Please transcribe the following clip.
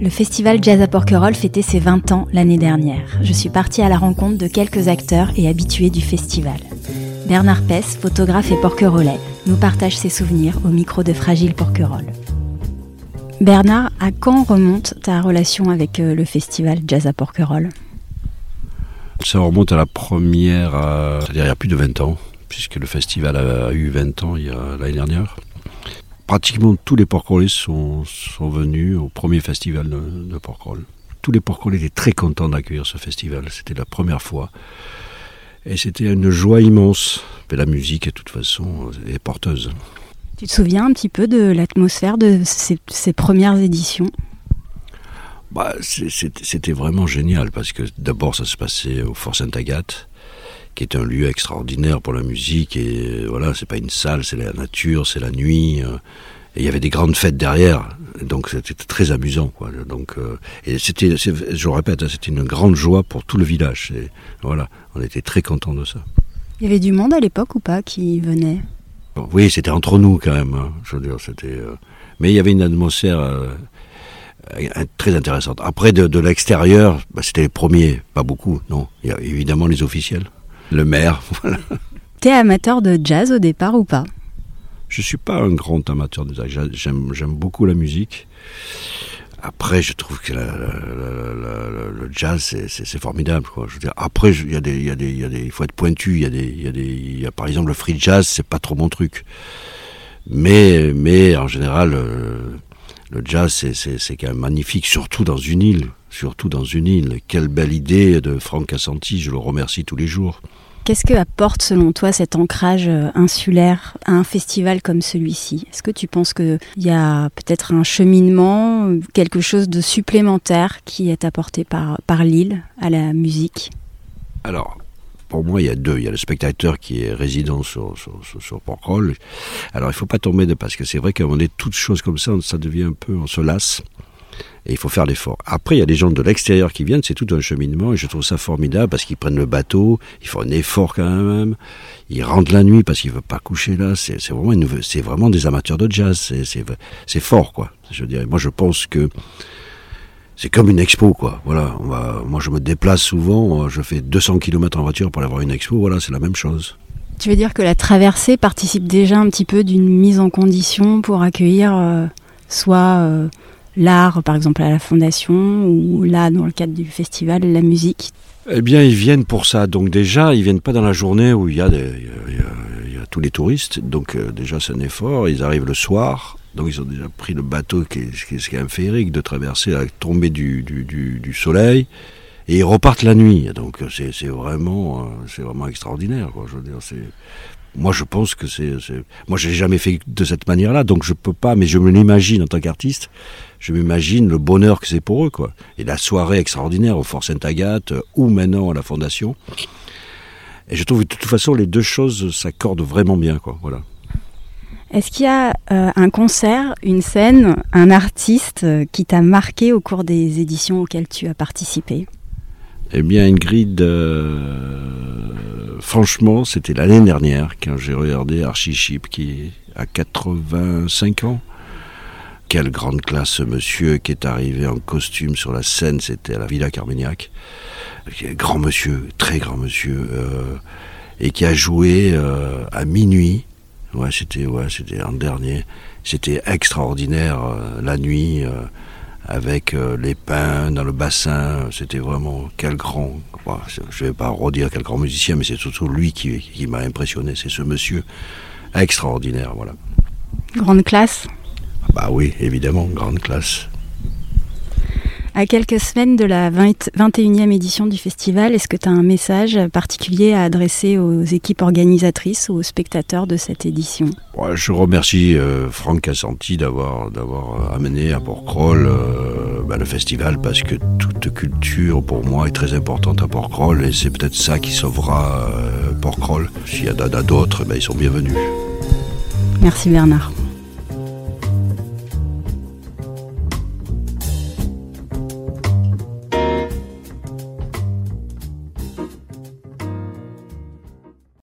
Le festival Jazz à Porquerolles fêtait ses 20 ans l'année dernière. Je suis partie à la rencontre de quelques acteurs et habitués du festival. Bernard Pess, photographe et porquerolais, nous partage ses souvenirs au micro de Fragile Porquerolles. Bernard, à quand remonte ta relation avec euh, le festival Jazz à Porquerolles? Ça remonte à la première, euh, c'est-à-dire il y a plus de 20 ans, puisque le festival a eu 20 ans l'année dernière pratiquement tous les porquerolles sont, sont venus au premier festival de, de Tous les porquerolles étaient très contents d'accueillir ce festival. C'était la première fois. Et c'était une joie immense. Mais la musique, de toute façon, est porteuse. Tu te souviens un petit peu de l'atmosphère de ces, ces, premières éditions? Bah, C'était vraiment génial parce que d'abord ça se passait au Fort Sainte-Agathe qui est un lieu extraordinaire pour la musique. Et voilà, c'est pas une salle, c'est la nature, c'est la nuit. Euh, et il y avait des grandes fêtes derrière, donc c'était très amusant. Quoi. Donc, euh, et c'était, je le répète, hein, c'était une grande joie pour tout le village. Et voilà, on était très contents de ça. Il y avait du monde à l'époque ou pas qui venait? Oui, c'était entre nous quand même. Hein. Je veux dire, c'était. Euh, mais il y avait une atmosphère. très intéressante. Après, de, de l'extérieur, bah, c'était les premiers, pas beaucoup, non. Il y a évidemment les officiels le maire. Voilà. T'es amateur de jazz au départ ou pas? Je suis pas un grand amateur de jazz. J'aime beaucoup la musique. Après, je trouve que la, la, la, le jazz, c'est formidable. Quoi. Je veux dire, après, il y, a des, y, a des, y a des, il faut être pointu. Il y a des, il y a des, y a, par exemple, le free jazz, c'est pas trop mon truc. Mais, mais en général, euh, le jazz, c'est quand même magnifique, surtout dans une île. Surtout dans une île. Quelle belle idée de Franck Assanti, je le remercie tous les jours. Qu'est-ce que apporte selon toi cet ancrage euh, insulaire à un festival comme celui-ci? Est-ce que tu penses qu'il y a peut-être un cheminement, quelque chose de supplémentaire qui est apporté par, par l'île à la musique? Alors, pour moi, il y a deux. Il y a le spectateur qui est résident sur, sur, sur, Alors, il ne faut pas tomber de... Parce que c'est vrai qu'à un moment donné, toutes choses comme ça, ça devient un peu... On se lasse. Et il faut faire l'effort. Après, il y a des gens de l'extérieur qui viennent, c'est tout un cheminement, et je trouve ça formidable parce qu'ils prennent le bateau, ils font un effort quand même, ils rentrent la nuit parce qu'ils ne veulent pas coucher là. C'est vraiment, vraiment des amateurs de jazz. C'est fort, quoi. Je dirais. Moi, je pense que c'est comme une expo, quoi. Voilà. On va, moi, je me déplace souvent, je fais 200 km en voiture pour aller voir une expo. Voilà, c'est la même chose. Tu veux dire que la traversée participe déjà un petit peu d'une mise en condition pour accueillir euh, soit euh, l'art, par exemple à la Fondation, ou là, dans le cadre du festival, la musique? Eh bien, ils viennent pour ça. Donc déjà, ils viennent pas dans la journée où il y a, des, y a, il y a tous les touristes. Donc euh, déjà, c'est un effort. Ils arrivent le soir. Donc ils ont déjà pris le bateau qui est, qui est, qui un féerique de traverser la tombée du, du, du, soleil. Et ils repartent la nuit. Donc c'est vraiment, euh, vraiment extraordinaire. Je veux dire, moi je pense que c'est moi je l'ai jamais fait de cette manière-là donc je peux pas mais je me l'imagine en tant qu'artiste je m'imagine le bonheur que c'est pour eux quoi et la soirée extraordinaire au Fort Sainte-Agathe ou maintenant à la Fondation et je trouve que de toute façon les deux choses s'accordent vraiment bien quoi voilà est-ce qu'il y a euh, un concert, une scène, un artiste euh, qui t'a marqué au cours des éditions auxquelles tu as participé? Eh bien, Ingrid, euh, franchement, c'était l'année dernière quand j'ai regardé Archie Chip qui a 85 ans. Quelle grande classe ce monsieur qui est arrivé en costume sur la scène, c'était à la Villa Carmignac. Grand monsieur, très grand monsieur, et qui a joué à minuit. Ouais, c'était ouais, c'était dernier. C'était extraordinaire euh, la nuit euh, avec euh, les pins dans le bassin. C'était vraiment quel grand. Bon, je vais pas redire quel grand musicien, mais c'est surtout lui qui, qui m'a impressionné. C'est ce monsieur extraordinaire, voilà. Grande classe. Bah oui, évidemment, grande classe. À quelques semaines de la 20, 21e édition du festival, est-ce que tu as un message particulier à adresser aux équipes organisatrices ou aux spectateurs de cette édition? Je remercie euh, Franck Cassanti d'avoir d'avoir amené à Porquerolles euh, bah, le festival parce que toute culture pour moi est très importante à Porquerolles et c'est peut-être ça qui sauvera euh, Porquerolles. S'il y en a d'autres, bah, ils sont bienvenus. Merci Bernard.